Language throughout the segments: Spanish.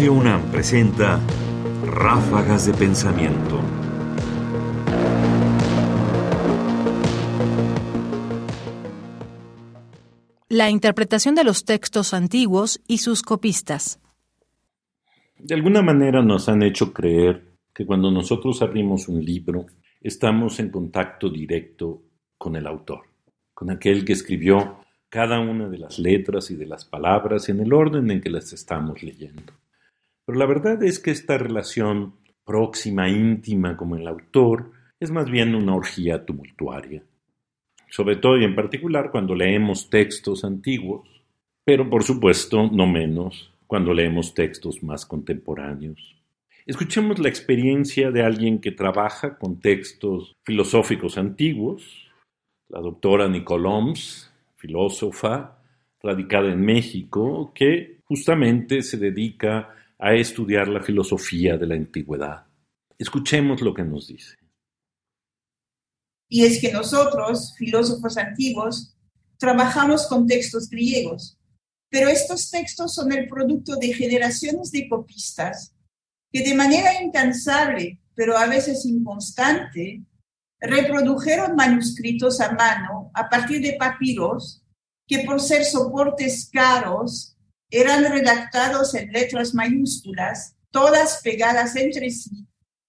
Radio UNAM presenta Ráfagas de Pensamiento. La interpretación de los textos antiguos y sus copistas. De alguna manera nos han hecho creer que cuando nosotros abrimos un libro, estamos en contacto directo con el autor, con aquel que escribió cada una de las letras y de las palabras en el orden en que las estamos leyendo. Pero la verdad es que esta relación próxima, íntima como el autor, es más bien una orgía tumultuaria. Sobre todo y en particular cuando leemos textos antiguos, pero por supuesto no menos cuando leemos textos más contemporáneos. Escuchemos la experiencia de alguien que trabaja con textos filosóficos antiguos, la doctora Nicole Oms, filósofa radicada en México, que justamente se dedica a estudiar la filosofía de la antigüedad. Escuchemos lo que nos dice. Y es que nosotros, filósofos antiguos, trabajamos con textos griegos, pero estos textos son el producto de generaciones de copistas que de manera incansable, pero a veces inconstante, reprodujeron manuscritos a mano a partir de papiros que por ser soportes caros eran redactados en letras mayúsculas, todas pegadas entre sí,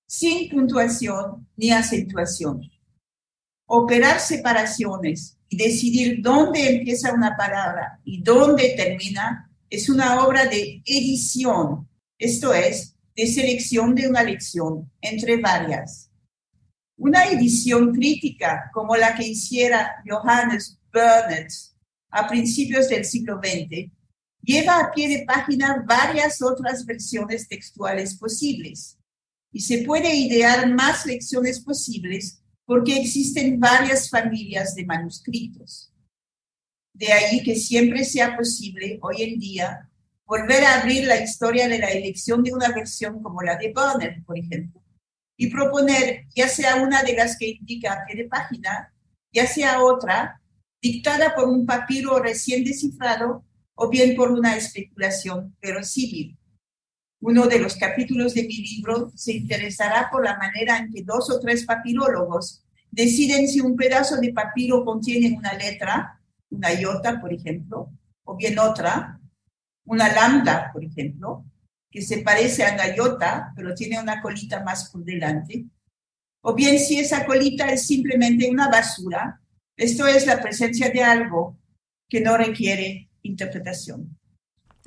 sin puntuación ni acentuación. Operar separaciones y decidir dónde empieza una palabra y dónde termina es una obra de edición, esto es, de selección de una lección entre varias. Una edición crítica como la que hiciera Johannes Burnett a principios del siglo XX lleva a pie de página varias otras versiones textuales posibles y se puede idear más lecciones posibles porque existen varias familias de manuscritos. De ahí que siempre sea posible hoy en día volver a abrir la historia de la elección de una versión como la de Bonner, por ejemplo, y proponer ya sea una de las que indica a pie de página, ya sea otra, dictada por un papiro recién descifrado o bien por una especulación pero civil. Uno de los capítulos de mi libro se interesará por la manera en que dos o tres papirólogos deciden si un pedazo de papiro contiene una letra, una iota, por ejemplo, o bien otra, una lambda, por ejemplo, que se parece a la iota, pero tiene una colita más por delante, o bien si esa colita es simplemente una basura, esto es la presencia de algo que no requiere interpretación.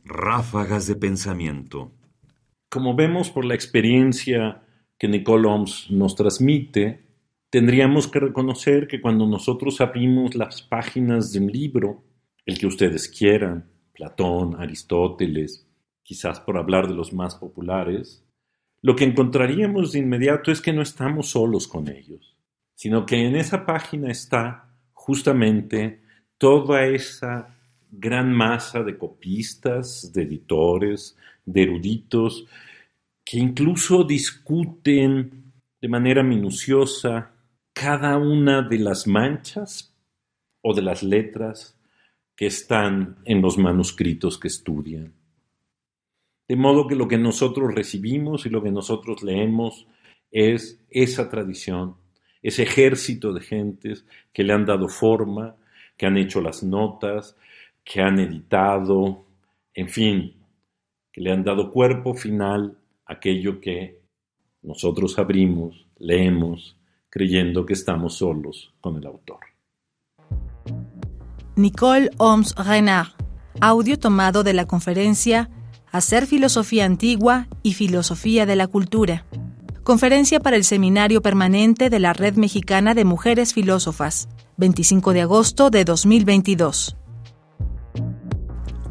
Ráfagas de pensamiento. Como vemos por la experiencia que Nicole Oms nos transmite, tendríamos que reconocer que cuando nosotros abrimos las páginas de un libro, el que ustedes quieran, Platón, Aristóteles, quizás por hablar de los más populares, lo que encontraríamos de inmediato es que no estamos solos con ellos, sino que en esa página está justamente toda esa gran masa de copistas, de editores, de eruditos, que incluso discuten de manera minuciosa cada una de las manchas o de las letras que están en los manuscritos que estudian. De modo que lo que nosotros recibimos y lo que nosotros leemos es esa tradición, ese ejército de gentes que le han dado forma, que han hecho las notas, que han editado, en fin, que le han dado cuerpo final a aquello que nosotros abrimos, leemos, creyendo que estamos solos con el autor. Nicole Oms Renard, audio tomado de la conferencia Hacer Filosofía Antigua y Filosofía de la Cultura. Conferencia para el Seminario Permanente de la Red Mexicana de Mujeres Filósofas, 25 de agosto de 2022.